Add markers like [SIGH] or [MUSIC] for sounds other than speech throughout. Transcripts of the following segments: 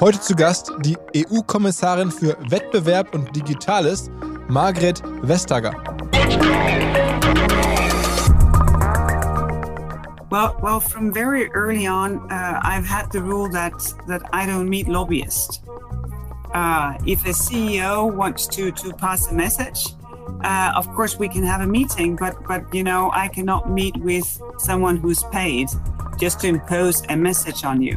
Heute zu Gast die EU-Kommissarin für Wettbewerb und Digitales, Margrethe Vestager. Well, well, from very early on, uh, I've had the rule that that I don't meet lobbyists. Uh, if a CEO wants to to pass a message, uh, of course we can have a meeting. But but you know, I cannot meet with someone who's paid just to impose a message on you.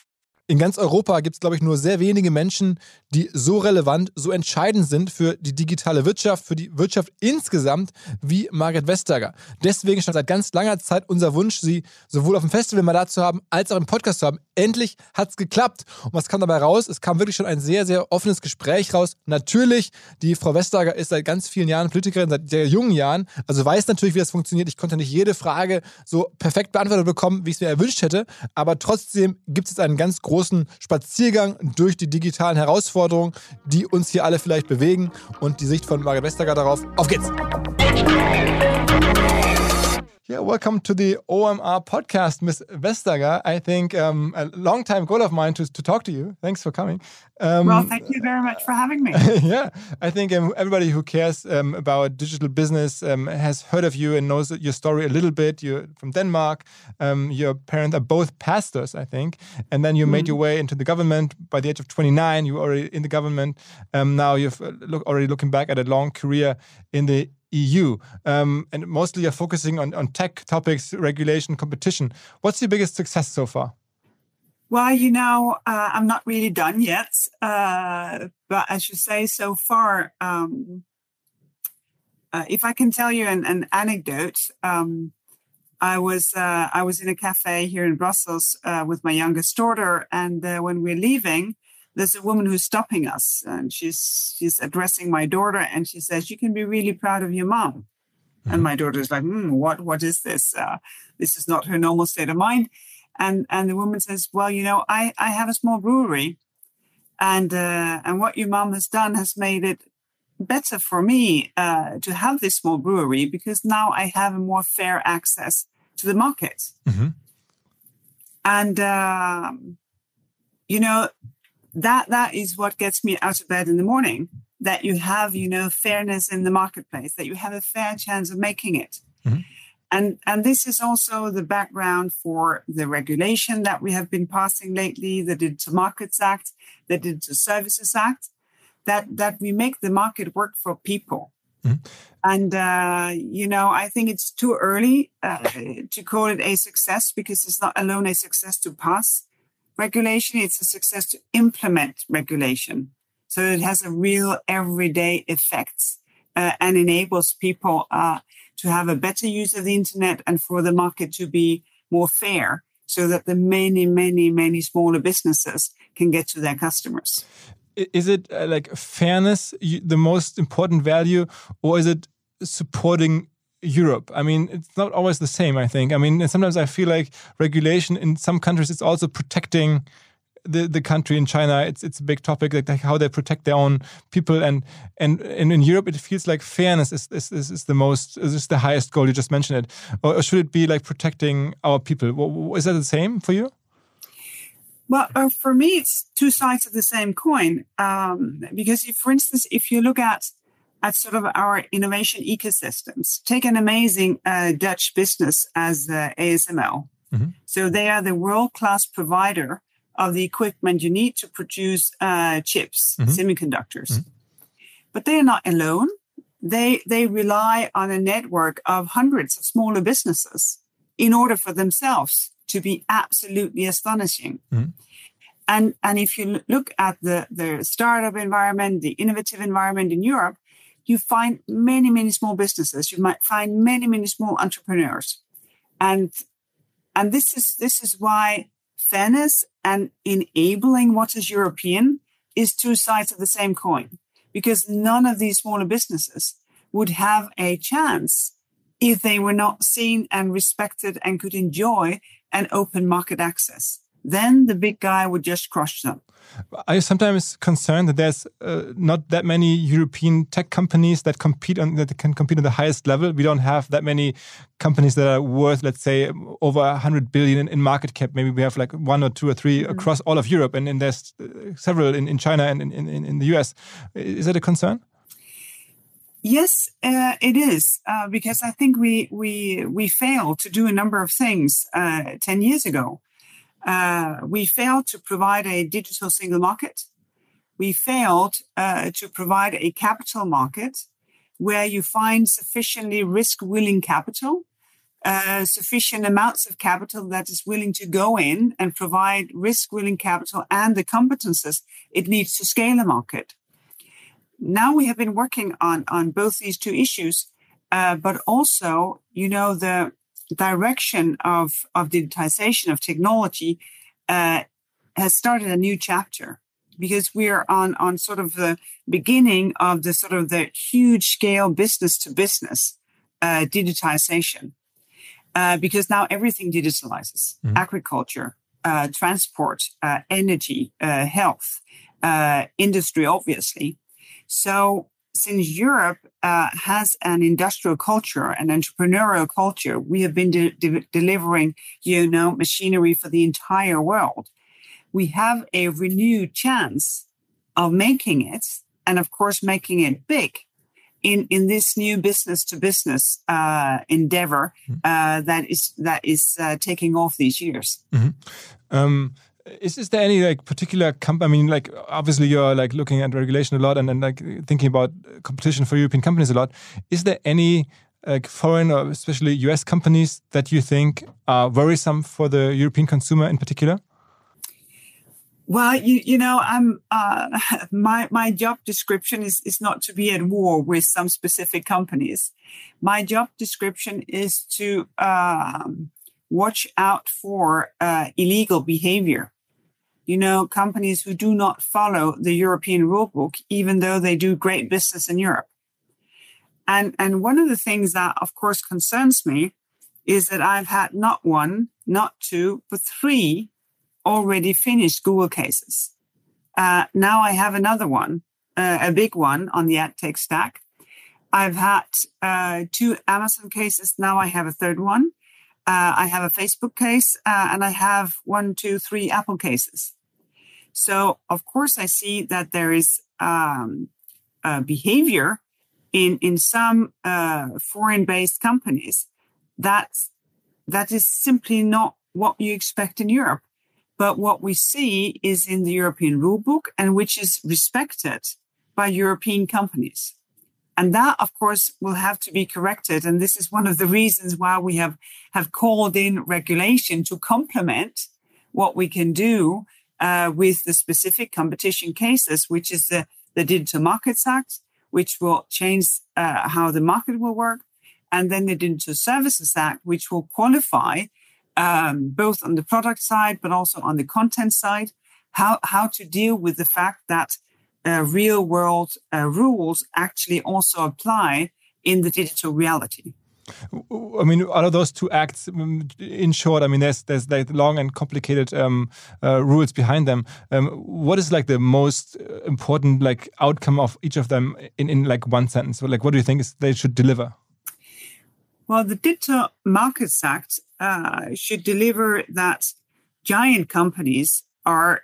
In ganz Europa gibt es, glaube ich, nur sehr wenige Menschen, die so relevant, so entscheidend sind für die digitale Wirtschaft, für die Wirtschaft insgesamt wie Margaret Vestager. Deswegen stand seit ganz langer Zeit unser Wunsch, sie sowohl auf dem Festival mal da zu haben, als auch im Podcast zu haben. Endlich hat es geklappt. Und was kam dabei raus? Es kam wirklich schon ein sehr, sehr offenes Gespräch raus. Natürlich, die Frau Vestager ist seit ganz vielen Jahren Politikerin, seit sehr jungen Jahren, also weiß natürlich, wie das funktioniert. Ich konnte nicht jede Frage so perfekt beantwortet bekommen, wie ich es mir erwünscht hätte. Aber trotzdem gibt es jetzt einen ganz großen Spaziergang durch die digitalen Herausforderungen, die uns hier alle vielleicht bewegen und die Sicht von Margaret Vestager darauf. Auf geht's! Yeah, welcome to the OMR podcast, Miss Vestager. I think um, a long time goal of mine to, to talk to you. Thanks for coming. Um, well, thank you very much for having me. [LAUGHS] yeah, I think um, everybody who cares um, about digital business um, has heard of you and knows your story a little bit. You're from Denmark. Um, your parents are both pastors, I think. And then you made your way into the government. By the age of 29, you were already in the government. Um, now you've uh, look, already looking back at a long career in the EU. Um, and mostly you're focusing on, on tech topics, regulation, competition. What's your biggest success so far? Well, you know, uh, I'm not really done yet. Uh, but as you say, so far, um, uh, if I can tell you an, an anecdote, um, I was uh, I was in a cafe here in Brussels uh, with my youngest daughter, and uh, when we're leaving, there's a woman who's stopping us, and she's she's addressing my daughter, and she says, "You can be really proud of your mom." Mm-hmm. And my daughter's like, mm, "What? What is this? this is not her normal state of mind." And and the woman says, "Well, you know, I I have a small brewery, and uh, and what your mom has done has made it better for me uh, to have this small brewery because now I have a more fair access to the market." Mm-hmm. And um, you know that that is what gets me out of bed in the morning. That you have you know fairness in the marketplace, that you have a fair chance of making it. Mm-hmm. And, and this is also the background for the regulation that we have been passing lately, the Digital Markets Act, the Digital Services Act, that, that we make the market work for people. Mm-hmm. And, uh, you know, I think it's too early uh, to call it a success because it's not alone a success to pass regulation, it's a success to implement regulation. So it has a real everyday effect uh, and enables people uh, to have a better use of the internet and for the market to be more fair so that the many, many, many smaller businesses can get to their customers. Is it uh, like fairness the most important value, or is it supporting Europe. I mean, it's not always the same, I think. I mean, sometimes I feel like regulation in some countries it's also protecting the, the country in China. It's it's a big topic, like, like how they protect their own people and and, and in Europe it feels like fairness is is, is, is the most is the highest goal. You just mentioned it. Or, or, should it be like protecting our people? Is that the same for you? Well, uh, for me, it's two sides of the same coin. Um, because, if, for instance, if you look at at sort of our innovation ecosystems. Take an amazing uh, Dutch business as uh, ASML. Mm-hmm. So they are the world class provider of the equipment you need to produce uh, chips, mm-hmm. semiconductors. Mm-hmm. But they are not alone. They they rely on a network of hundreds of smaller businesses in order for themselves to be absolutely astonishing. Mm-hmm. And and if you look at the the startup environment, the innovative environment in Europe, you find many, many small businesses. You might find many, many small entrepreneurs. And, and this is, this is why fairness and enabling what is European is two sides of the same coin, because none of these smaller businesses would have a chance if they were not seen and respected and could enjoy an open market access. Then the big guy would just crush them. Are you sometimes concerned that there's uh, not that many European tech companies that compete on that can compete on the highest level? We don't have that many companies that are worth, let's say, over 100 billion in, in market cap. Maybe we have like one or two or 3 mm -hmm. across all of Europe, and, and there's uh, several in, in China and in, in, in the US. Is that a concern? Yes, uh, it is uh, because I think we we we failed to do a number of things uh, ten years ago. Uh, we failed to provide a digital single market. We failed uh, to provide a capital market where you find sufficiently risk willing capital, uh, sufficient amounts of capital that is willing to go in and provide risk willing capital and the competences it needs to scale a market. Now we have been working on, on both these two issues, uh, but also, you know, the direction of, of digitization of technology uh, has started a new chapter because we're on on sort of the beginning of the sort of the huge scale business to business uh, digitization uh, because now everything digitalizes mm-hmm. agriculture uh, transport uh, energy uh, health uh, industry obviously so since Europe uh, has an industrial culture, an entrepreneurial culture, we have been de- de- delivering, you know, machinery for the entire world. We have a renewed chance of making it, and of course, making it big in in this new business to business uh, endeavor mm-hmm. uh, that is that is uh, taking off these years. Mm-hmm. Um, is, is there any like particular company? I mean, like obviously you're like looking at regulation a lot and, and like thinking about competition for European companies a lot. Is there any like foreign or especially US companies that you think are worrisome for the European consumer in particular? Well, you you know, I'm uh, [LAUGHS] my my job description is is not to be at war with some specific companies. My job description is to um, watch out for uh, illegal behavior. You know, companies who do not follow the European rulebook, even though they do great business in Europe. And, and one of the things that, of course, concerns me is that I've had not one, not two, but three already finished Google cases. Uh, now I have another one, uh, a big one on the AdTech stack. I've had uh, two Amazon cases. Now I have a third one. Uh, I have a Facebook case uh, and I have one, two, three Apple cases. So, of course, I see that there is um, behavior in in some uh, foreign-based companies that that is simply not what you expect in Europe. But what we see is in the European rulebook and which is respected by European companies. And that, of course, will have to be corrected. And this is one of the reasons why we have, have called in regulation to complement what we can do uh, with the specific competition cases, which is the, the Digital Markets Act, which will change uh, how the market will work. And then the Digital Services Act, which will qualify um, both on the product side, but also on the content side, how, how to deal with the fact that uh, real world uh, rules actually also apply in the digital reality. I mean, out of those two acts, in short, I mean, there's there's like long and complicated um, uh, rules behind them. Um, what is like the most important like outcome of each of them in in like one sentence? So, like, what do you think is they should deliver? Well, the Digital Markets Act uh, should deliver that giant companies are,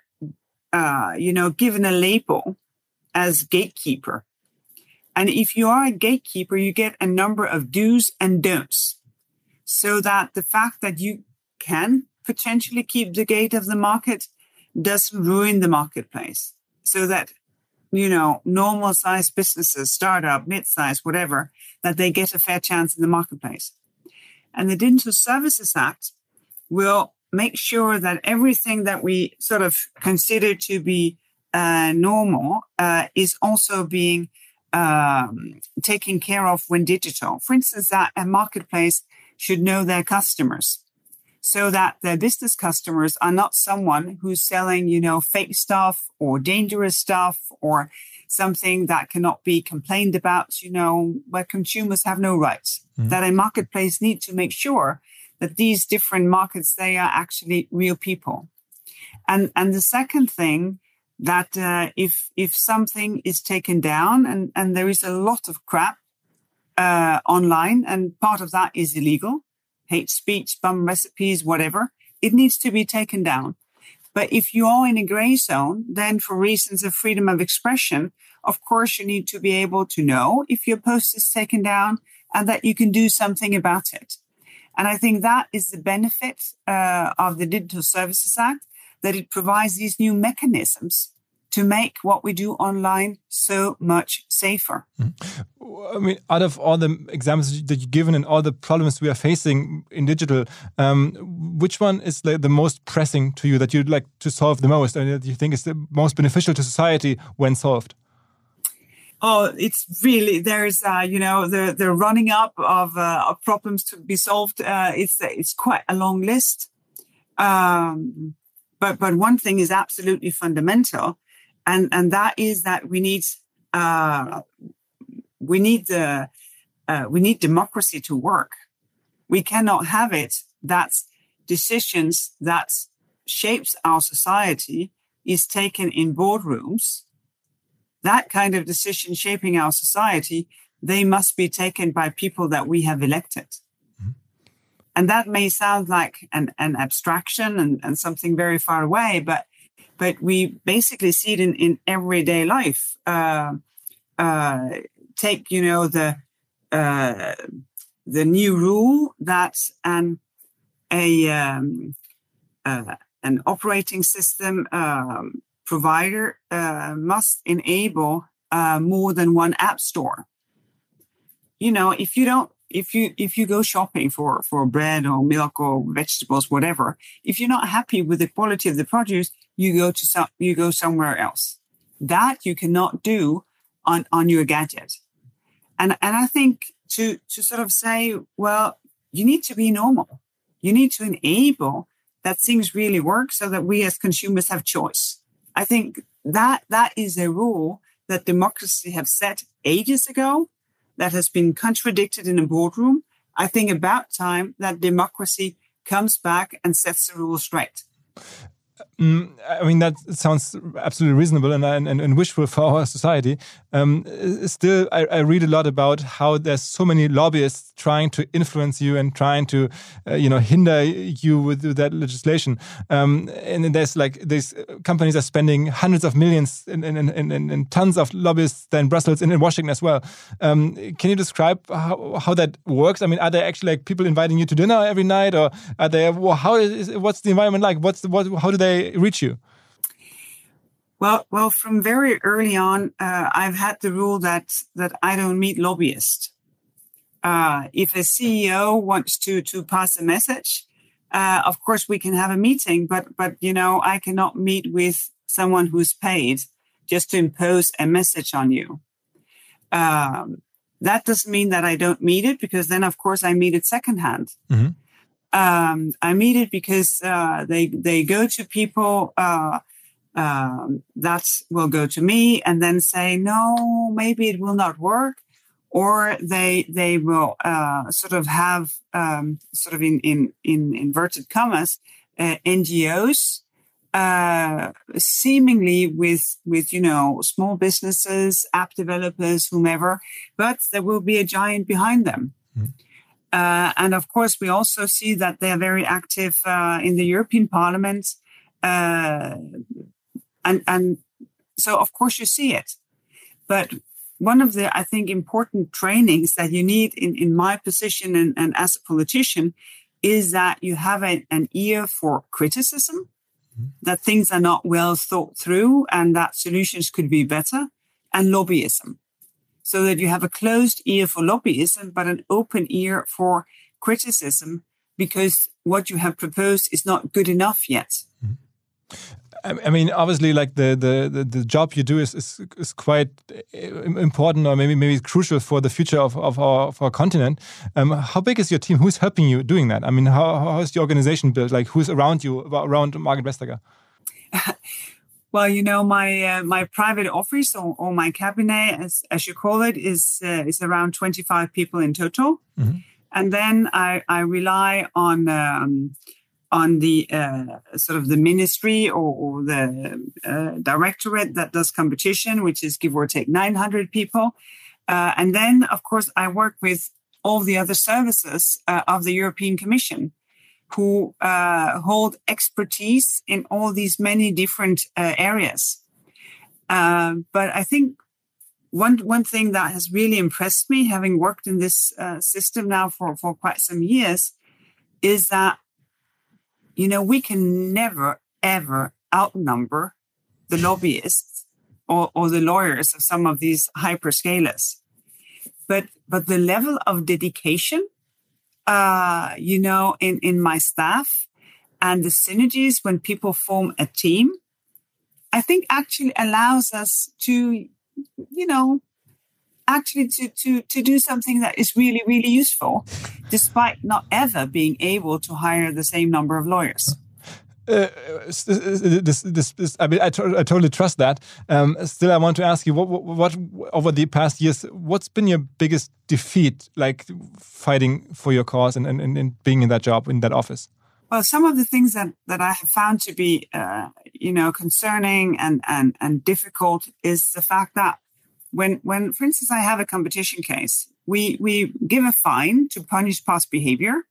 uh, you know, given a label as gatekeeper and if you are a gatekeeper, you get a number of do's and don'ts so that the fact that you can potentially keep the gate of the market doesn't ruin the marketplace. So that, you know, normal sized businesses, startup, mid-size, whatever, that they get a fair chance in the marketplace. And the Digital Services Act will make sure that everything that we sort of consider to be normal uh, is also being um, taken care of when digital. For instance, that a marketplace should know their customers so that their business customers are not someone who's selling, you know, fake stuff or dangerous stuff or something that cannot be complained about, you know, where consumers have no rights. Mm-hmm. That a marketplace needs to make sure that these different markets, they are actually real people. And, and the second thing that uh, if if something is taken down and and there is a lot of crap uh, online and part of that is illegal hate speech bum recipes whatever it needs to be taken down. But if you are in a gray zone then for reasons of freedom of expression of course you need to be able to know if your post is taken down and that you can do something about it. And i think that is the benefit uh, of the digital services act that it provides these new mechanisms to make what we do online so much safer. Mm-hmm. I mean, out of all the examples that you've given and all the problems we are facing in digital, um, which one is like the most pressing to you that you'd like to solve the most and that you think is the most beneficial to society when solved? Oh, it's really there's uh, you know the the running up of, uh, of problems to be solved. Uh, it's it's quite a long list. Um, but but one thing is absolutely fundamental, and and that is that we need uh, we need the uh, we need democracy to work. We cannot have it that decisions that shapes our society is taken in boardrooms. That kind of decision shaping our society, they must be taken by people that we have elected. And that may sound like an, an abstraction and, and something very far away, but but we basically see it in, in everyday life. Uh, uh, take, you know, the uh, the new rule that an a um, uh, an operating system um, provider uh, must enable uh, more than one app store. You know, if you don't if you if you go shopping for for bread or milk or vegetables whatever if you're not happy with the quality of the produce you go to some you go somewhere else. That you cannot do on on your gadget. And and i think to to sort of say well you need to be normal. You need to enable that things really work so that we as consumers have choice. I think that that is a rule that democracy have set ages ago that has been contradicted in a boardroom. I think about time that democracy comes back and sets the rules straight. Mm, I mean, that sounds absolutely reasonable and, and, and wishful for our society. Um, still, I, I, read a lot about how there's so many lobbyists trying to influence you and trying to, uh, you know, hinder you with that legislation. Um, and there's like these companies are spending hundreds of millions and, tons of lobbyists in Brussels and in Washington as well. Um, can you describe how, how that works? I mean, are there actually like people inviting you to dinner every night, or are there? How is what's the environment like? What's what? How do they reach you? Well, well, from very early on, uh, I've had the rule that that I don't meet lobbyists. Uh, if a CEO wants to to pass a message, uh, of course we can have a meeting, but but you know I cannot meet with someone who's paid just to impose a message on you. Um, that doesn't mean that I don't meet it because then of course I meet it secondhand. Mm-hmm. Um, I meet it because uh, they they go to people uh, um, that will go to me and then say, no, maybe it will not work, or they they will uh, sort of have um, sort of in in in inverted commas uh, NGOs uh, seemingly with with you know small businesses, app developers, whomever, but there will be a giant behind them. Mm. Uh, and of course, we also see that they are very active uh, in the European Parliament, uh, and and so of course you see it. But one of the I think important trainings that you need in in my position and, and as a politician is that you have a, an ear for criticism that things are not well thought through and that solutions could be better, and lobbyism. So that you have a closed ear for lobbyism, but an open ear for criticism because what you have proposed is not good enough yet. Mm-hmm. I mean, obviously, like the, the, the, the, job you do is, is, is quite important or maybe maybe crucial for the future of, of, our, of our continent. Um, how big is your team? Who's helping you doing that? I mean, how, how is your organization built? Like, who's around you, around Margaret Vestager? [LAUGHS] well, you know, my uh, my private office or, or, my cabinet, as, as you call it, is uh, is around 25 people in total. Mm -hmm. And then I, I rely on um, on the uh, sort of the ministry or, or the uh, directorate that does competition, which is give or take 900 people. Uh, and then, of course, I work with all the other services uh, of the European Commission who uh, hold expertise in all these many different uh, areas. but I think one one thing that has really impressed me, having worked in this system now for, for quite some years, is that you know, we can never, ever outnumber the lobbyists or, or the lawyers of some of these hyperscalers. But, but the level of dedication, uh, you know, in, in my staff and the synergies when people form a team, I think actually allows us to, you know, actually to, to, to do something that is really, really useful, despite not ever being able to hire the same number of lawyers. Uh, this, this, this, I mean, I, to, I totally trust that. Um, still, I want to ask you, what, what, what, over the past years, what's been your biggest defeat, like fighting for your cause and, and, and being in that job, in that office? Well, some of the things that, that I have found to be, uh, you know, concerning and, and, and difficult is the fact that when when for instance i have a competition case we we give a fine to punish past behavior.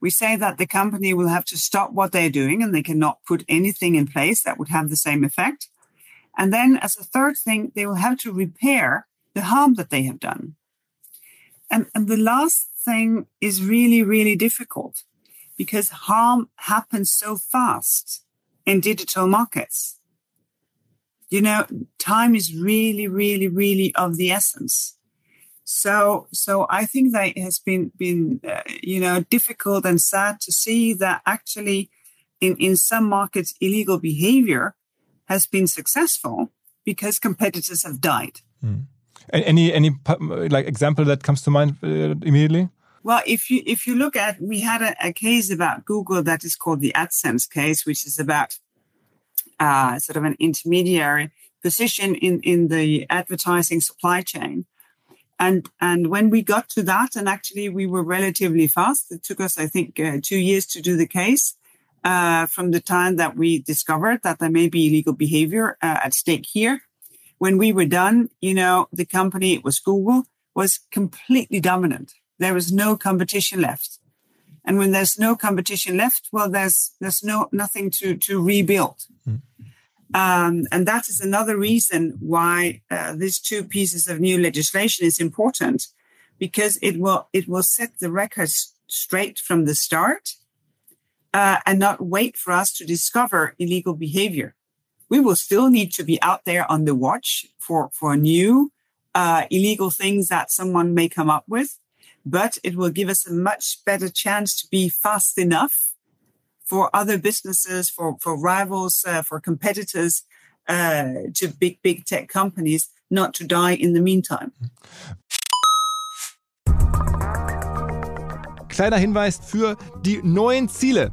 We say that the company will have to stop what they're doing and they cannot put anything in place that would have the same effect. And then as a third thing they will have to repair the harm that they have done. And, and the last thing is really really difficult because harm happens so fast in digital markets you know, time is really, really, really of the essence. So, so I think that it has been been uh, you know difficult and sad to see that actually, in in some markets, illegal behavior has been successful because competitors have died. Mm. Any any like example that comes to mind uh, immediately? Well, if you if you look at, we had a, a, case about Google that is called the AdSense case, which is about uh, sort of an intermediary position in, in the advertising supply chain. And, and when we got to that, and actually we were relatively fast, it took us, I think, uh, two years to do the case. Uh, from the time that we discovered that there may be illegal behavior uh, at stake here. When we were done, you know, the company, it was Google, was completely dominant. There was no competition left. And when there's no competition left, well, there's there's no nothing to to rebuild. Mm. Um, and that is another reason why uh, these two pieces of new legislation is important, because it will it will set the records straight from the start, uh, and not wait for us to discover illegal behavior. We will still need to be out there on the watch for for new uh, illegal things that someone may come up with, but it will give us a much better chance to be fast enough for other businesses, for, for rivals, uh, for competitors uh, to big, big tech companies not to die in the meantime. kleiner Hinweis für die neuen Ziele.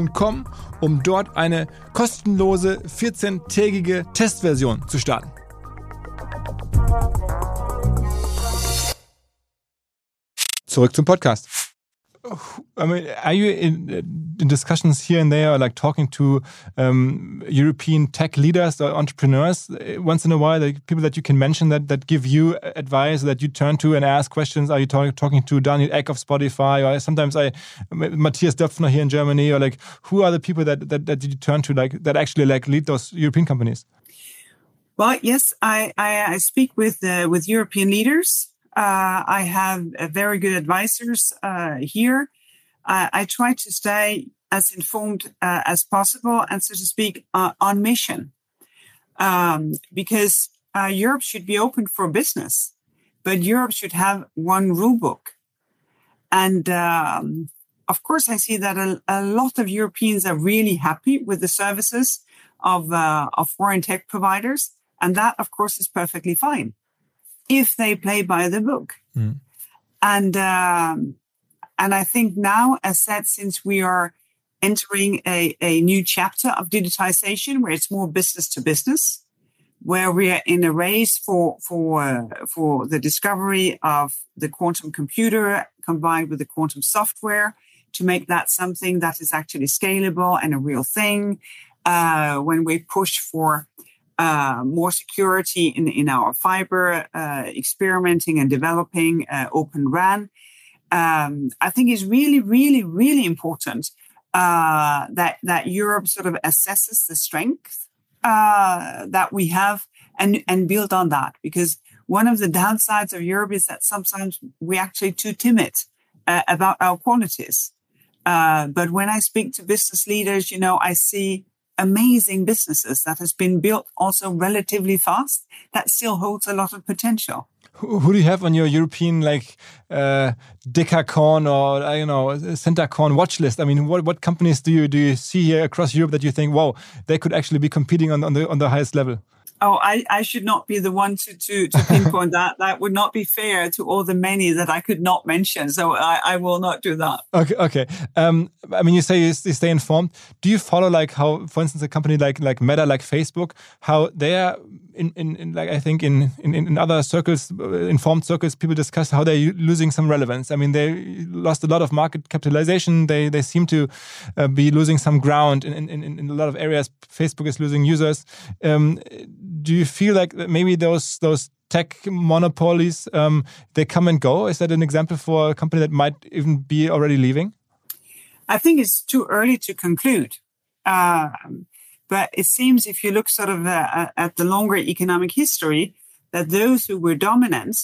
um dort eine kostenlose 14-tägige Testversion zu starten. Zurück zum Podcast. I mean, are you in, in discussions here and there, like talking to um, European tech leaders or entrepreneurs uh, once in a while? Like people that you can mention that that give you advice that you turn to and ask questions. Are you talk, talking to Daniel Ek of Spotify, or sometimes I Matthias Döpfner here in Germany, or like who are the people that that, that you turn to, like that actually like lead those European companies? Well, yes, I I, I speak with uh, with European leaders. Uh, I have uh, very good advisors uh, here. I try to stay as informed uh, as possible and, so to speak, uh, on mission. Um, because uh, Europe should be open for business, but Europe should have one rule book. And um, of course, I see that a, a, lot of Europeans are really happy with the services of, of foreign tech providers. And that, of course, is perfectly fine if they play by the book. Mm. And um, and I think now, as said, since we are entering a, a new chapter of digitization where it's more business to business, where we are in a race for for uh, for the discovery of the quantum computer combined with the quantum software to make that something that is actually scalable and a real thing. Uh, when we push for uh, more security in, in our fiber, uh, experimenting and developing uh, Open RAN. Um, I think is really, really, really important uh, that that Europe sort of assesses the strength uh, that we have and and build on that because one of the downsides of Europe is that sometimes we're actually too timid about our qualities. but when I speak to business leaders, you know, I see amazing businesses that has been built also relatively fast that still holds a lot of potential. Who do you have on your European like uh, Decacorn or I don't know Centicorn watch list? I mean, what what companies do you do you see here across Europe that you think, wow, they could actually be competing on, on the on the highest level? Oh, I, I should not be the one to, to, to [LAUGHS] pinpoint that. That would not be fair to all the many that I could not mention. So I, I will not do that. Okay. Okay. Um, I mean, you say you, you stay informed. Do you follow like how, for instance, a company like, like Meta, like Facebook, how they are in, in, in like, I think in, in, in other circles, uh, informed circles, people discuss how they're losing some relevance. I mean, they lost a lot of market capitalization. They, they seem to uh, be losing some ground in, in, in, a lot of areas. Facebook is losing users. Um, do you feel like maybe those those tech monopolies um, they come and go? Is that an example for a company that might even be already leaving? I think it's too early to conclude. Um, but it seems if you look sort of uh, at the longer economic history, that those who were dominant,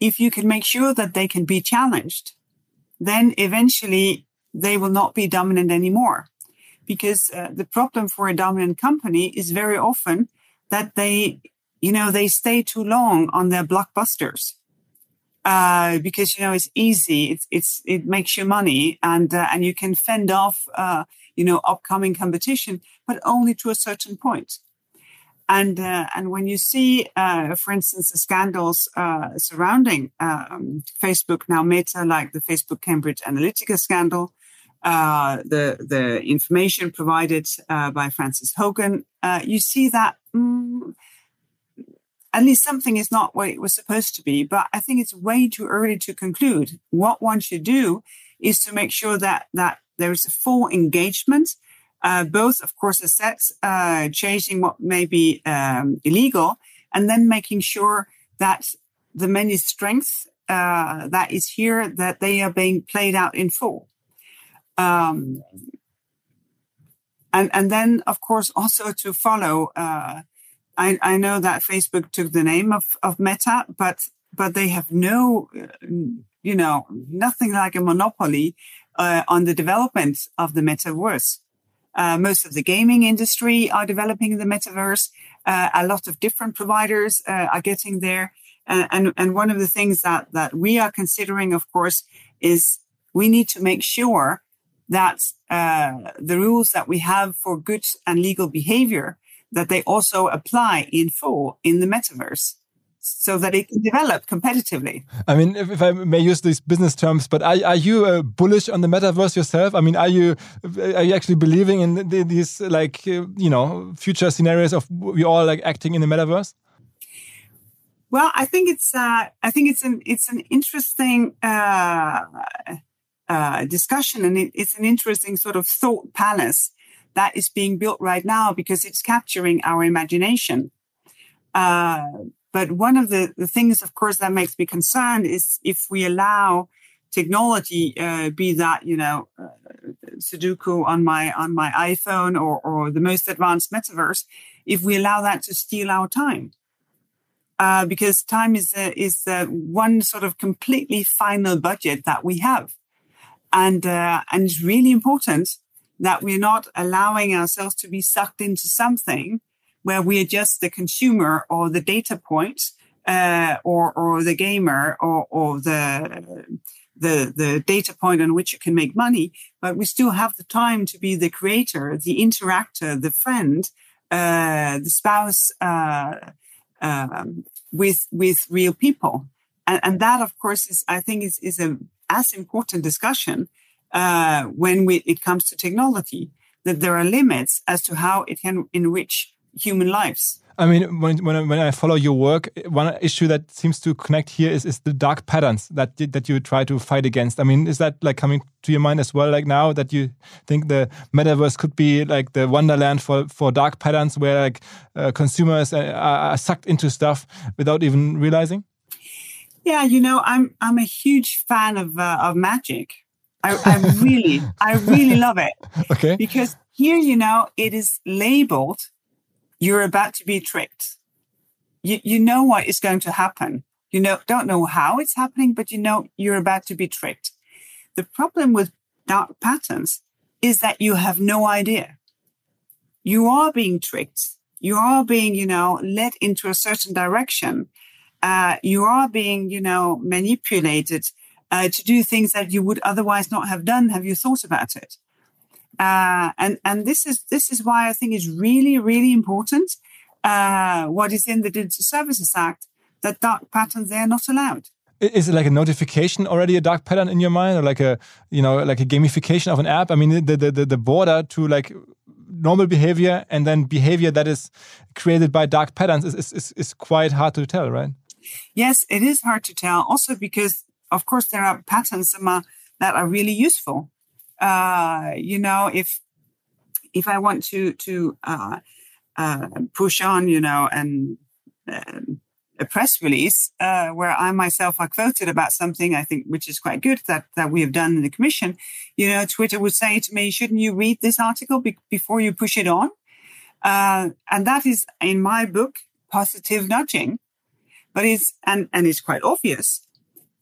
if you can make sure that they can be challenged, then eventually they will not be dominant anymore. Because uh, the problem for a dominant company is very often that they, you know, they stay too long on their blockbusters. Uh, because you know it's easy, it's it's it makes you money, and uh, and you can fend off, uh, you know, upcoming competition, but only to a certain point. And uh, and when you see, uh, for instance, the scandals uh, surrounding um, Facebook now Meta, like the Facebook Cambridge Analytica scandal, uh, the the information provided uh, by Frances Haugen, uh, you see that mm, at least something is not what it was supposed to be. But I think it's way too early to conclude. What one should do is to make sure that that there is a full engagement, uh, both of course as sex, uh, changing what may be um, illegal, and then making sure that the many strengths that is here that they are being played out in full. Um, and and then of course also to follow. Uh, I, I know that Facebook took the name of of Meta, but but they have no, uh, you know, nothing like a monopoly uh, on the development of the metaverse. Uh, most of the gaming industry are developing the metaverse. Uh, a lot of different providers uh, are getting there. and, and one of the things that, that we are considering, of course, is we need to make sure that uh, the rules that we have for good and legal behavior that they also apply in full in the metaverse so that it can develop competitively. I mean, if, if I may use these business terms, but are, are you uh, bullish on the metaverse yourself? I mean, are you are you actually believing in the, these like uh, you know future scenarios of we all like acting in the metaverse? Well, I think it's uh, I think it's an it's an interesting uh, uh, discussion, and it, it's an interesting sort of thought palace that is being built right now because it's capturing our imagination. But one of the, the things, of course, that makes me concerned is if we allow technology, uh, be that you know uh, Sudoku on my on my iPhone or or the most advanced metaverse, if we allow that to steal our time, uh, because time is uh, is uh, one sort of completely final budget that we have, and uh, and it's really important that we're not allowing ourselves to be sucked into something where we are just the consumer or the data point uh, or or the gamer or or the the the data point on which you can make money, but we still have the time to be the creator, the interactor, the friend, uh, the spouse uh, um, with with real people, and, and that of course is I think is is a as important discussion uh, when we, it comes to technology that there are limits as to how it can enrich human lives. I mean, when, when, I, when I follow your work, one issue that seems to connect here is, is the dark patterns that that you try to fight against. I mean, is that like coming to your mind as well? Like now that you think the metaverse could be like the wonderland for, for dark patterns, where like uh, consumers are, are sucked into stuff without even realizing. Yeah, you know, I'm I'm a huge fan of uh, of magic. I, I really, I really love it. [LAUGHS] Okay. Because here, you know, it is labeled you're about to be tricked. You, you know what is going to happen. You know, don't know how it's happening, but you know you're about to be tricked. The problem with dark patterns is that you have no idea. You are being tricked. You are being, you know, led into a certain direction. Uh, you are being, you know, manipulated uh, to do things that you would otherwise not have done. Have you thought about it? Uh, and and this is this is why I think it's really really important uh, what is in the Digital Services Act that dark patterns they are not allowed. Is it like a notification already a dark pattern in your mind, or like a you know like a gamification of an app? I mean, the the the border to like normal behavior and then behavior that is created by dark patterns is, is, is quite hard to tell, right? Yes, it is hard to tell. Also because, of course, there are patterns that are really useful uh, you know, if if I want to to uh, uh, push on, you know, and um, a press release uh, where I myself are quoted about something I think which is quite good that that we have done in the commission, you know, Twitter would say to me, "Shouldn't you read this article be- before you push it on?" Uh, and that is in my book positive nudging, but it's and and it's quite obvious,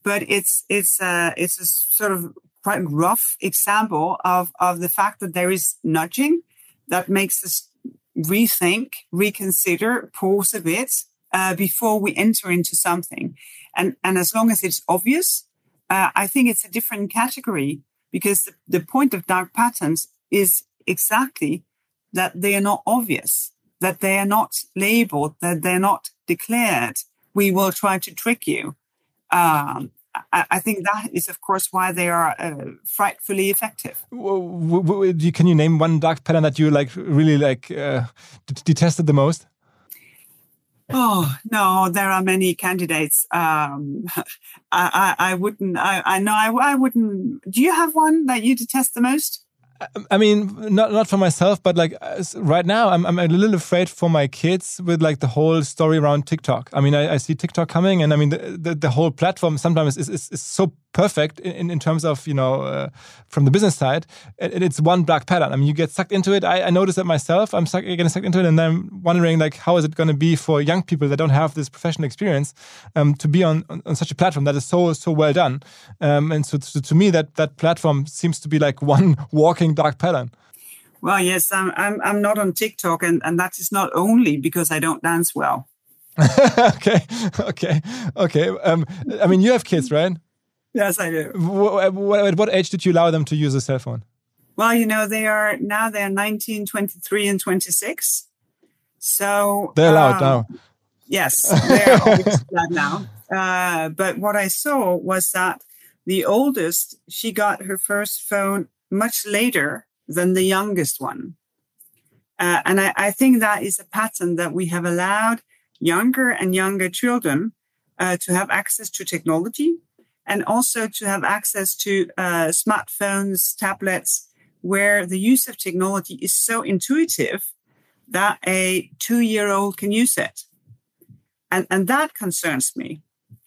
but it's it's uh, it's a sort of quite rough example of, of the fact that there is nudging that makes us rethink, reconsider, pause a bit uh, before we enter into something. And, and as long as it's obvious, uh, I think it's a different category because the, the point of dark patterns is exactly that they are not obvious, that they are not labeled, that they're not declared. We will try to trick you. Um, I, think that is, of course, why they are uh, frightfully effective. Can you name one dark pattern that you like really like uh, detested the most? Oh no, there are many candidates. Um, [LAUGHS] I, I, I, wouldn't. I, I know. I, I wouldn't. Do you have one that you detest the most? I mean, not not for myself, but like right now, I'm I'm a little afraid for my kids with like the whole story around TikTok. I mean, I, I see TikTok coming, and I mean the, the, the whole platform sometimes is, is, is so perfect in, in terms of you know uh, from the business side. It, it's one black pattern. I mean, you get sucked into it. I, I notice it myself. I'm suck, getting sucked into it, and I'm wondering like how is it going to be for young people that don't have this professional experience um, to be on, on, on such a platform that is so so well done. Um, and so to, to me, that that platform seems to be like [LAUGHS] one walking dark pattern. Well, yes, I'm, I'm, I'm not on TikTok, and, and that is not only because I don't dance well. [LAUGHS] okay, okay, okay. Um, I mean, you have kids, right? Yes, I do. What, what, at what age did you allow them to use a cell phone? Well, you know, they are now they're 19, 23, and 26. So they're allowed um, now. Yes, [LAUGHS] they're allowed now. Uh, but what I saw was that the oldest, she got her first phone much later than the youngest one. Uh, and I, I, think that is a pattern that we have allowed younger and younger children uh, to have access to technology and also to have access to uh, smartphones, tablets, where the use of technology is so intuitive that a two year old can use it. And, and that concerns me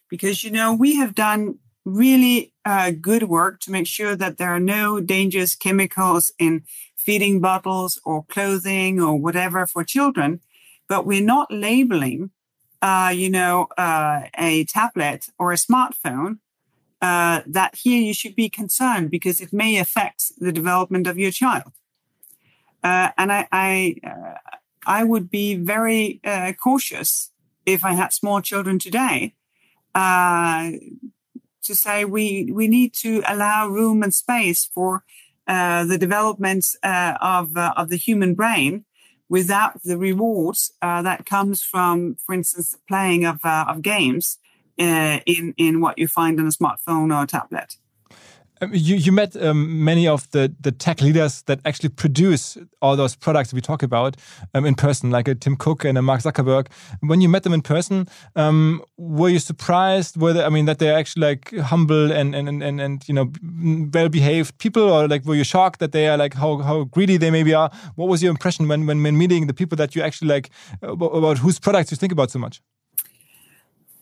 because, you know, we have done really uh, good work to make sure that there are no dangerous chemicals in feeding bottles or clothing or whatever for children, but we're not labeling, uh, you know, uh, a tablet or a smartphone. Uh, that here you should be concerned because it may affect the development of your child. Uh, and I, I, uh, I would be very cautious if I had small children today uh, to say we we need to allow room and space for uh, the development uh, of uh, of the human brain without the rewards uh, that comes from, for instance, the playing of uh, of games uh, in in what you find on a smartphone or a tablet. You, you met um, many of the, the tech leaders that actually produce all those products we talk about um, in person, like a Tim Cook and a Mark Zuckerberg. When you met them in person, um, were you surprised? Were they, I mean, that they're actually like humble and and, and, and you know well behaved people, or like were you shocked that they are like how, how greedy they maybe are? What was your impression when, when when meeting the people that you actually like about whose products you think about so much?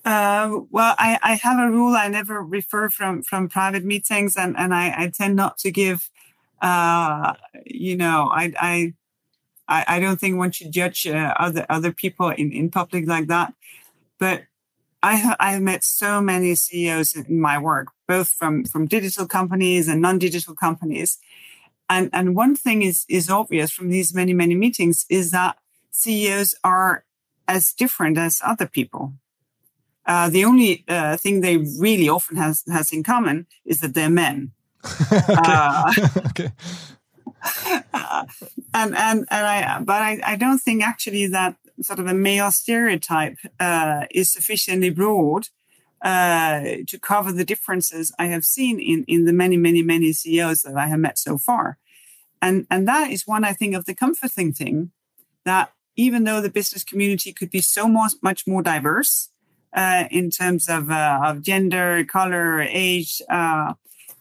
Uh, well, I, I have a rule. I never refer from from private meetings, and and I, I tend not to give. Uh, you know, I I I don't think one should judge uh, other other people in in public like that. But I have I have met so many CEOs in my work, both from from digital companies and non-digital companies, and and one thing is is obvious from these many many meetings is that CEOs are as different as other people uh, the only uh, thing they really often has has in common is that they're men. [LAUGHS] okay. Uh, [LAUGHS] [LAUGHS] and and and I, but I, I don't think actually that sort of a male stereotype uh, is sufficiently broad uh, to cover the differences I have seen in in the many many many CEOs that I have met so far, and and that is one I think of the comforting thing that even though the business community could be so much much more diverse uh, in terms of, uh, of gender, color, age, uh,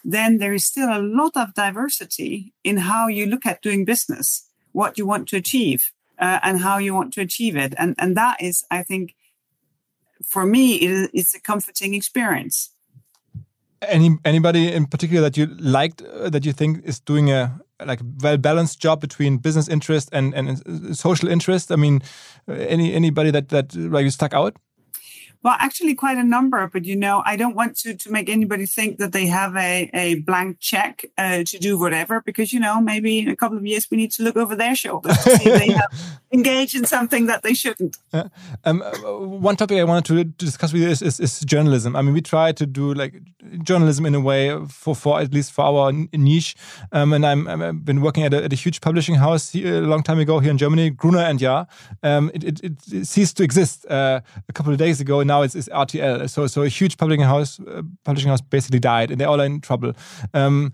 then there is still a lot of diversity in how you look at doing business, what you want to achieve, uh, and how you want to achieve it. And, and that is, I think, for me, it, it's a comforting experience. Any anybody in particular that you liked uh, that you think is doing a like well balanced job between business interest and and social interest? I mean, any anybody that that like stuck out? Well, actually, quite a number. But you know, I don't want to to make anybody think that they have a a blank check uh, to do whatever, because you know, maybe in a couple of years we need to look over their shoulders to see if they have [LAUGHS] engaged in something that they shouldn't. Uh, um, one topic I wanted to, to discuss with you is, is, is, journalism. I mean, we try to do like journalism in a way for for at least for our niche. Um, and I'm I've been working at a, at a huge publishing house here, a long time ago here in Germany, Gruner and Jahr. Um, it, it, it, ceased to exist uh, a couple of days ago. Now it's, it's RTL. So so a huge publishing house uh, publishing house basically died, and they're all in trouble. Um,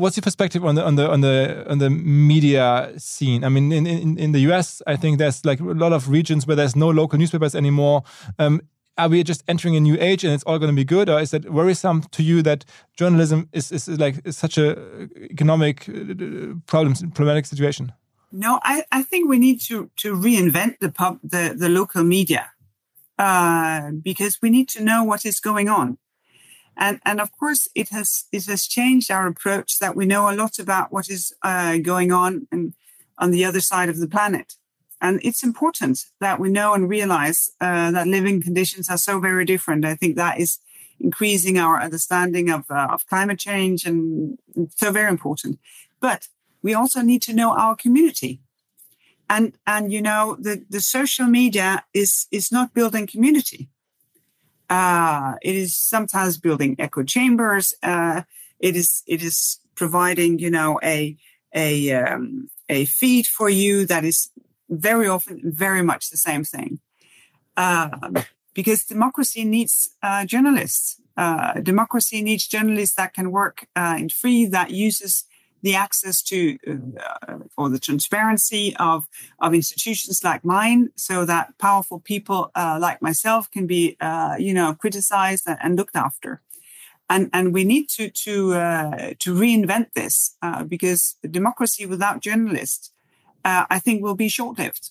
what's your perspective on the on the on the on the media scene? I mean, in in, in the US, I think there's like a lot of regions where there's no local newspapers anymore. Um, are we just entering a new age and it's all going to be good, or is that worrisome to you that journalism is, is like is such a economic uh, problem problematic situation? No, I, I think we need to to reinvent the pub the the local media uh, because we need to know what is going on. And, and of course, it has it has changed our approach that we know a lot about what is uh, going on and on the other side of the planet. And it's important that we know and realize uh, that living conditions are so very different. I think that is increasing our understanding of, uh, of climate change and so very important. But we also need to know our community. And, and, you know, the, the social media is, is not building community. Uh, it is sometimes building echo chambers. Uh, it is, it is providing, you know, a, a, um, a feed for you that is very often very much the same thing. Uh, because democracy needs uh, journalists. Uh, democracy needs journalists that can work uh, in free, that uses the access to uh, or the transparency of of institutions like mine, so that powerful people uh, like myself can be, you know, criticized and looked after and and we need to to uh, to reinvent this uh, because democracy without journalists, uh, I think, will be short lived.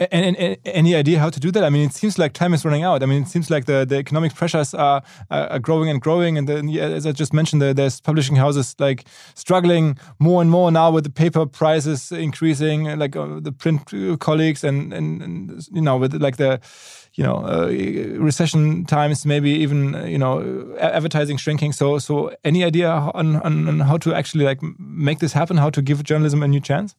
And, and, any idea how to do that? I mean, it seems like time is running out. I mean, it seems like the, the economic pressures are, are growing and growing. And then, as I just mentioned, there's publishing houses like struggling more and more now with the paper prices increasing, like uh, the print colleagues, and, and, and, you know, with like the you know uh, recession times, maybe even you know advertising shrinking. So, so any idea on, on, on how to actually like make this happen? How to give journalism a new chance?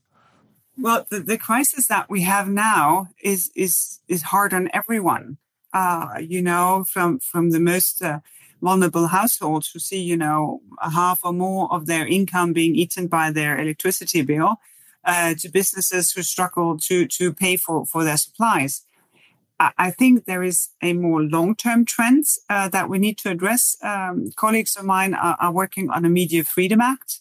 Well, the, the crisis that we have now is is is hard on everyone. Uh, you know, from from the most uh, vulnerable households who see, you know, half or more of their income being eaten by their electricity bill, uh, to businesses who struggle to to pay for for their supplies. I, think there is a more long term trend uh, that we need to address. Um, colleagues of mine are, are, working on a Media Freedom Act.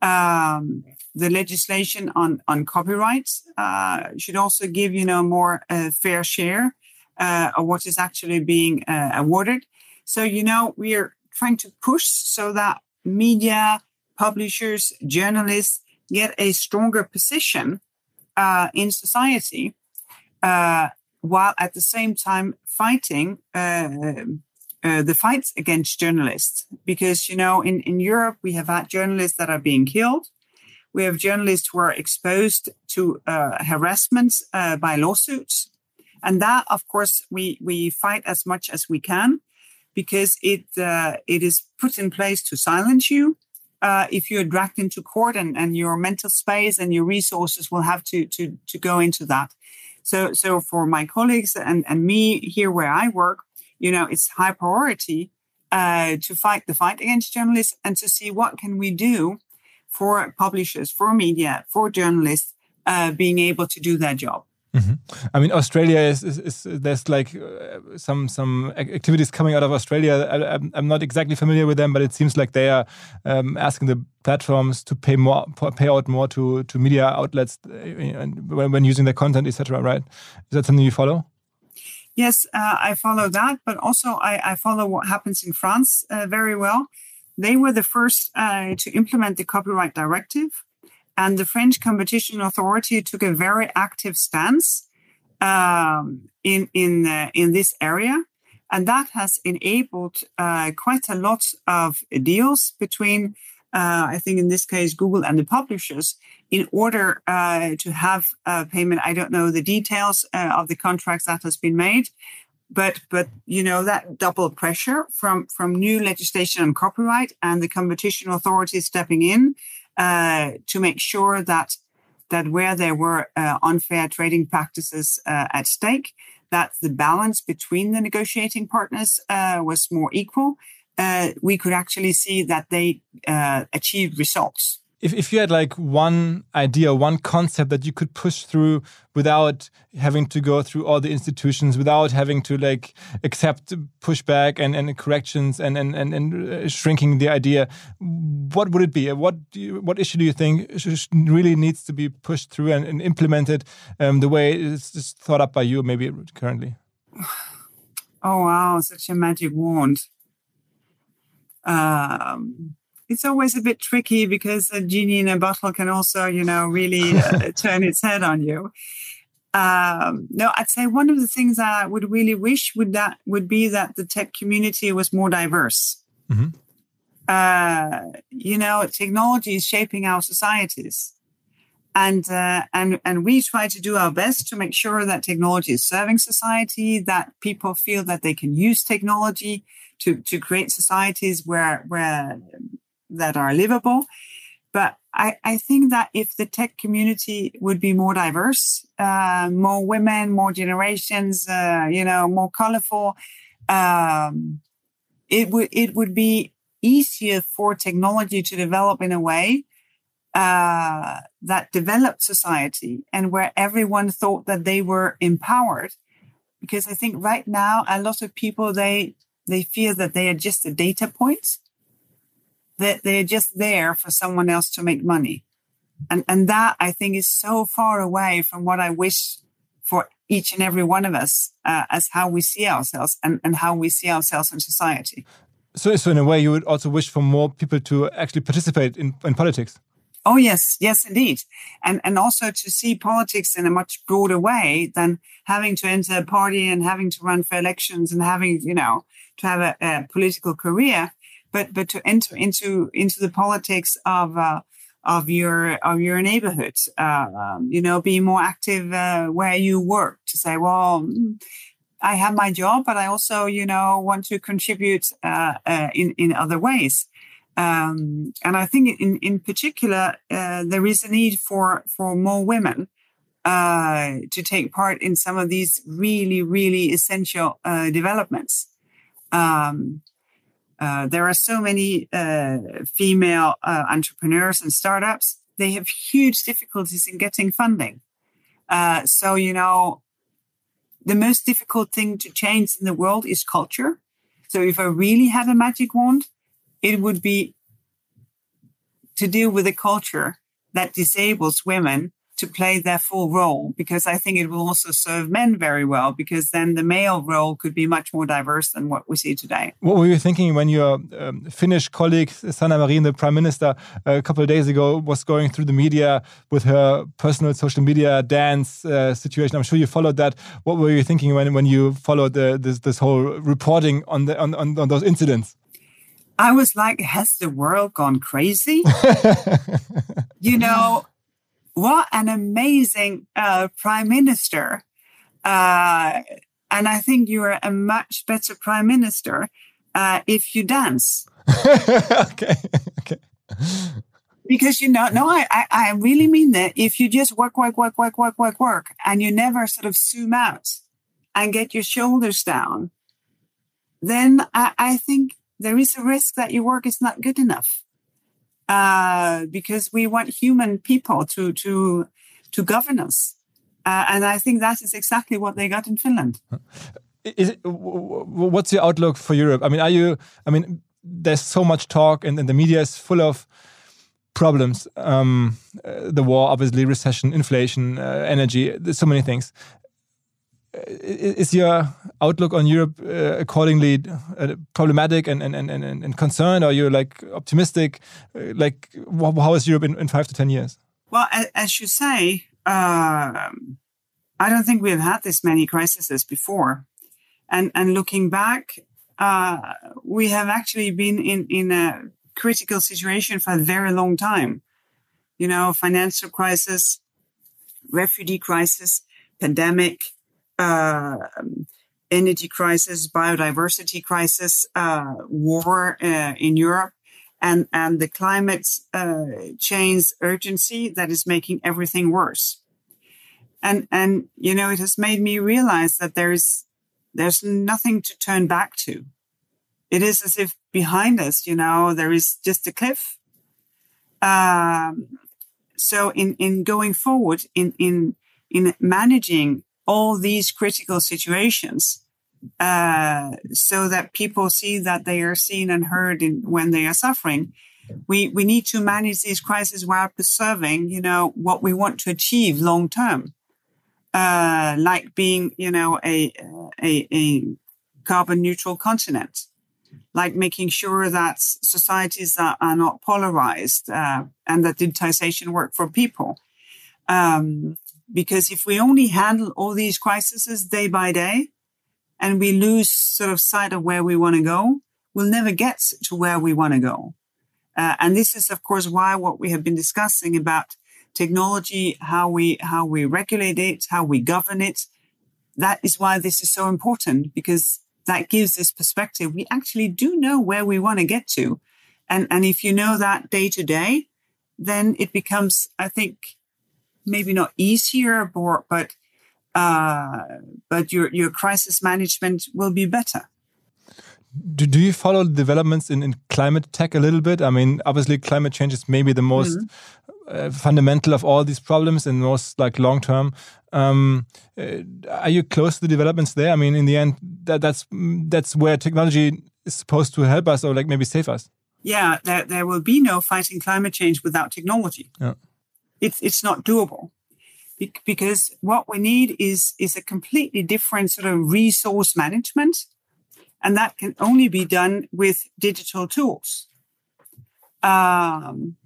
Um, the legislation on on copyright uh, should also give you know more uh, fair share uh, of what is actually being uh, awarded. So you know we are trying to push so that media publishers, journalists get a stronger position uh, in society, uh, while at the same time fighting. the fights against journalists, because you know, in, in Europe we have had journalists that are being killed, we have journalists who are exposed to uh, harassment uh, by lawsuits. And that, of course, we, we fight as much as we can because it, uh, it is put in place to silence you. Uh, if you're dragged into court and, and your mental space and your resources will have to, to, to go into that. So, so for my colleagues and, and me here where I work, you know, it's high priority uh, to fight the fight against journalists and to see what can we do for publishers, for media, for journalists uh, being able to do their job. Mm-hmm. I mean, Australia is, is, is there's like uh, some some activities coming out of Australia. I, am not exactly familiar with them, but it seems like they are um, asking the platforms to pay more, pay out more to to media outlets uh, when, when using their content, etc. Right? Is that something you follow? Yes, uh, I follow that, but also I, I follow what happens in France uh, very well. They were the first uh, to implement the copyright directive and the French competition authority took a very active stance um, in in uh, in this area, and that has enabled uh, quite a lot of deals between, uh, I think in this case, Google and the publishers, in order uh, to have payment. I don't know the details uh, of the contracts that has been made, but but you know that double pressure from from new legislation on copyright and the competition authority stepping in uh, to make sure that that where there were uh, unfair trading practices uh, at stake, that the balance between the negotiating partners uh, was more equal. Uh, we could actually see that they achieved results if, if you had like one idea, one concept that you could push through without having to go through all the institutions, without having to like accept pushback and, and corrections and, and, and, and uh, shrinking the idea, what would it be? What you, what issue do you think really needs to be pushed through and, and implemented um, the way it's thought up by you, maybe currently? [SIGHS] Oh wow, such a magic wand. Um, it's always a bit tricky because a genie in a bottle can also, you know, really [LAUGHS] uh, turn its head on you. Um, no, I'd say one of the things that I would really wish would that would be that the tech community was more diverse. Mm-hmm. Uh, you know, technology is shaping our societies, and uh, and and we try to do our best to make sure that technology is serving society, that people feel that they can use technology to to create societies where where that are livable. But I, I think that if the tech community would be more diverse, uh, more women, more generations, uh, you know, more colorful, um, it would it would be easier for technology to develop in a way uh, that developed society and where everyone thought that they were empowered. Because I think right now a lot of people they they feel that they are just a data point that they're just there for someone else to make money. And, and that I think is so far away from what I wish for each and every one of us uh, as how we see ourselves and, and how we see ourselves in society. So, so in a way, you would also wish for more people to actually participate in, in politics. Oh yes, yes indeed, and and also to see politics in a much broader way than having to enter a party and having to run for elections and having you know to have a, a political career but but to enter into into the politics of uh, of your of your neighborhood. Uh, um, you know, be more active uh, where you work. To say, well, mm, I have my job, but I also, you know, want to contribute uh, uh, in in other ways. Um, and I think in in particular uh, there is a need for for more women. to take part in some of these really, really essential developments. Um, uh, there are so many uh, female uh, entrepreneurs and startups. They have huge difficulties in getting funding. Uh, so, you know, the most difficult thing to change in the world is culture. So, if I really had a magic wand, it would be to deal with a culture that disables women to play their full role because I think it will also serve men very well because then the male role could be much more diverse than what we see today. What were you thinking when your um, Finnish colleague Sanna Marin, the prime minister, a couple of days ago was going through the media with her personal social media dance uh, situation? I'm sure you followed that. What were you thinking when when you followed the, this this whole reporting on the on, on, on those incidents? I was like, has the world gone crazy? [LAUGHS] you know, what an amazing uh, prime minister. Uh, and I think you are a much better prime minister uh, if you dance. [LAUGHS] okay. okay. Because you know, no, I, I, I really mean that. If you just work, work, work, work, work, work, work, and you never sort of zoom out and get your shoulders down, then I, I think there is a risk that your work is not good enough uh, because we want human people to to to govern us. Uh, and I think that is exactly what they got in Finland. It, what's your outlook for Europe? I mean, are you? I mean, there's so much talk, and, and the media is full of problems. Um, uh, the war, obviously, recession, inflation, uh, energy. So many things. Is your outlook on Europe uh, accordingly uh, problematic and, and, and, and, and concerned? Are you like optimistic? Uh, like, how is Europe in, in five to ten years? Well, as you say, um, I don't think we've had this many crises before. And, and looking back, uh, we have actually been in, in a critical situation for a very long time. You know, financial crisis, refugee crisis, pandemic, uh, energy crisis, biodiversity crisis, uh, war uh, in Europe and and the climate uh, change urgency that is making everything worse. And and you know it has made me realize that there's there's nothing to turn back to. It is as if behind us, you know, there is just a cliff. Um, so in in going forward in in in managing all these critical situations uh, so that people see that they are seen and heard in, when they are suffering. We we need to manage these crises while preserving, you know, what we want to achieve long term, uh, like being, you know, a, a a carbon neutral continent, like making sure that societies are, are not polarized uh, and that digitization work for people. Um, because if we only handle all these crises day by day, and we lose sort of sight of where we want to go, we'll never get to where we want to go. Uh, and this is, of course, why what we have been discussing about technology, how we how we regulate it, how we govern it. That is why this is so important because that gives this perspective. We actually do know where we want to get to, and and if you know that day to day, then it becomes, I think, maybe not easier, but but uh, but your your crisis management will be better. Do, do you follow the developments in, in climate tech a little bit? I mean, obviously, climate change is maybe the most mm -hmm. uh, fundamental of all these problems and most like long term. Um, uh, are you close to the developments there? I mean, in the end, that, that's that's where technology is supposed to help us or like maybe save us. Yeah, there, there will be no fighting climate change without technology. Yeah. It's it's not doable. Because what we need is is a completely different sort of resource management and that can only be done with digital tools. Um,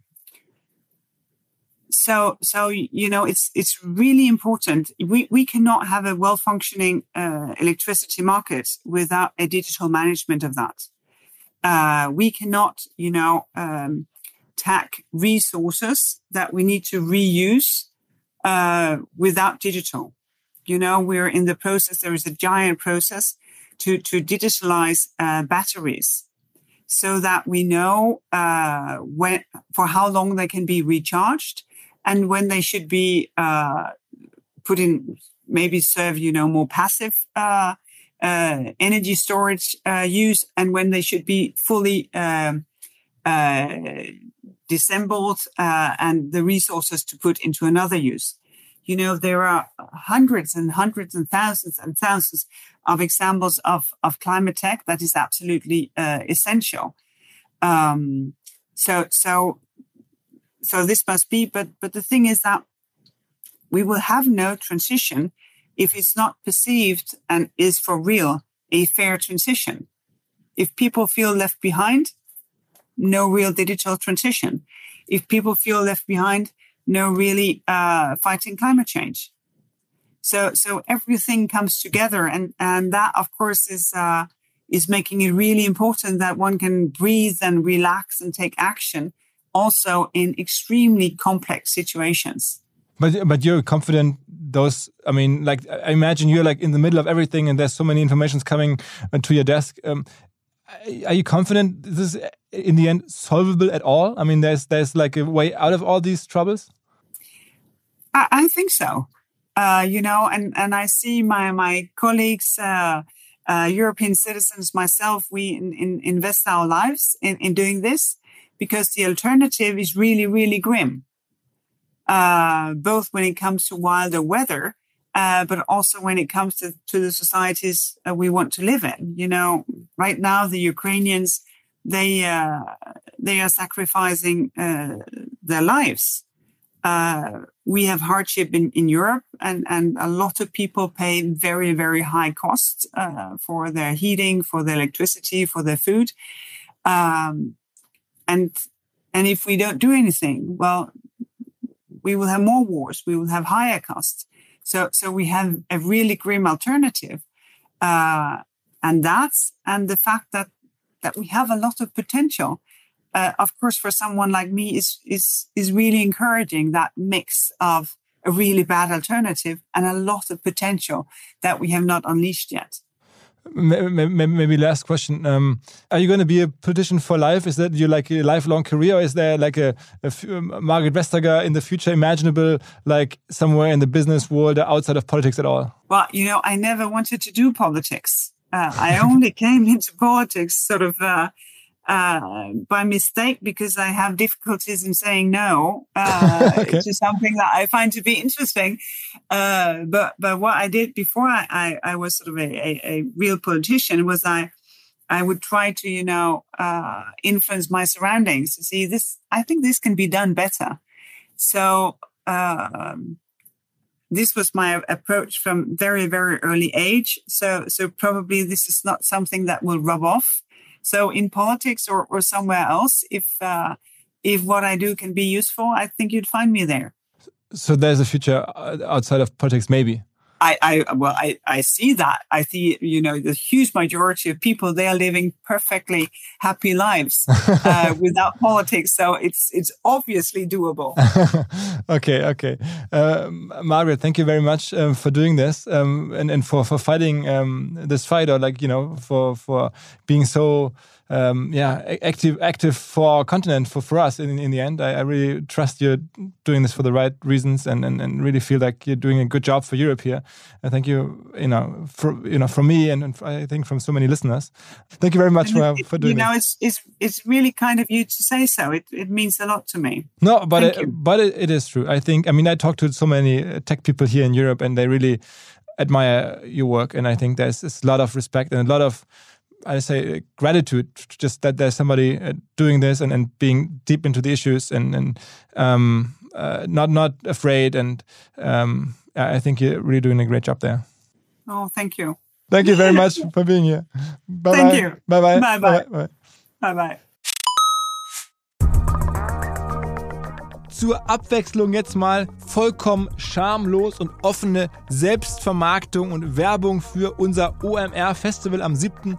so so you know it's it's really important. We we cannot have a well functioning uh, electricity market without a digital management of that. Uh, we cannot you know um, tack resources that we need to reuse uh, without digital. You know, we're in the process. There is a giant process to to digitalize uh, batteries, so that we know uh, when for how long they can be recharged, and when they should be uh, put in maybe serve you know more passive uh, uh, energy storage use, and when they should be fully um, disassembled uh, and the resources to put into another use. You know, there are hundreds and hundreds and thousands and thousands of examples of, of climate tech that is absolutely uh, essential. Um, so, so, so this must be, but, but the thing is that we will have no transition if it's not perceived and is for real a fair transition. If people feel left behind, no real digital transition. If people feel left behind, no really uh, fighting climate change. So so everything comes together, and and that of course is uh, is making it really important that one can breathe and relax and take action, also in extremely complex situations. But but you're confident those i mean like i imagine you're like in the middle of everything and there's so many informations coming to your desk um, are you confident this is in the end solvable at all? I mean, there's there's like a way out of all these troubles. I, I think so. Uh, you know, and and I see my my colleagues, uh, uh, European citizens, myself, we in, in invest our lives in, in doing this because the alternative is really really grim. Uh, both when it comes to wilder weather uh, but also when it comes to, to the societies uh, we want to live in. You know, right now the Ukrainians they uh, they are sacrificing uh, their lives. Uh, we have hardship in, in Europe, and, and a lot of people pay very very high costs for their heating, for their electricity, for their food, um, and and if we don't do anything, well, we will have more wars. We will have higher costs. So, so we have a really grim alternative. Uh, and that's, and the fact that, that we have a lot of potential. Uh, of course, for someone like me is, is, is really encouraging that mix of a really bad alternative and a lot of potential that we have not unleashed yet. Maybe last question. Um, are you going to be a politician for life? Is that your like a lifelong career, or is there like a, a um, Margrethe Vestager in the future imaginable, like somewhere in the business world or outside of politics at all? Well, you know, I never wanted to do politics. Uh, I only [LAUGHS] came into politics sort of uh, uh, by mistake because I have difficulties in saying no [LAUGHS] uh, okay. to something that I find to be interesting. Uh, but but what I did before I, I, I was sort of a, a, a, real politician was I I would try to you know uh, influence my surroundings to see this. I think this can be done better. So. Um, this was my approach from very very early age so so probably this is not something that will rub off so in politics or, or somewhere else, if uh, if what I do can be useful, I think you'd find me there. So there's a future uh, outside of politics, maybe. I, I well, I, I see that. I see, you know, the huge majority of people they are living perfectly happy lives [LAUGHS] uh, without politics. So it's it's obviously doable. [LAUGHS] okay, okay. Uh, Margrethe, thank you very much um, for doing this um, and and for for fighting um, this fight, or like you know, for for being so um, yeah, active active for our continent for, for us in, in the end. I, I, really trust you're doing this for the right reasons and, and, and really feel like you're doing a good job for Europe here. I thank you, you know, for you know, from me and, and I think from so many listeners. Thank you very much for, for doing. You know, it's it's it's really kind of you to say so. It it means a lot to me. No, but it, but it, it is true. I think. I mean, I talk to so many uh, tech people here in Europe, and they really admire your work, and I think there's, there's a lot of respect and a lot of I say gratitude just that there's somebody uh, doing this and, and being deep into the issues and and um, uh, not not afraid and um, I think you're really doing a great job there. Oh, thank you. Thank you very much [LAUGHS] for being here. Bye thank bye. you. Bye bye. Bye bye. Bye bye. bye. Zur Abwechslung jetzt mal vollkommen schamlos und offene Selbstvermarktung und Werbung für unser OMR Festival am 7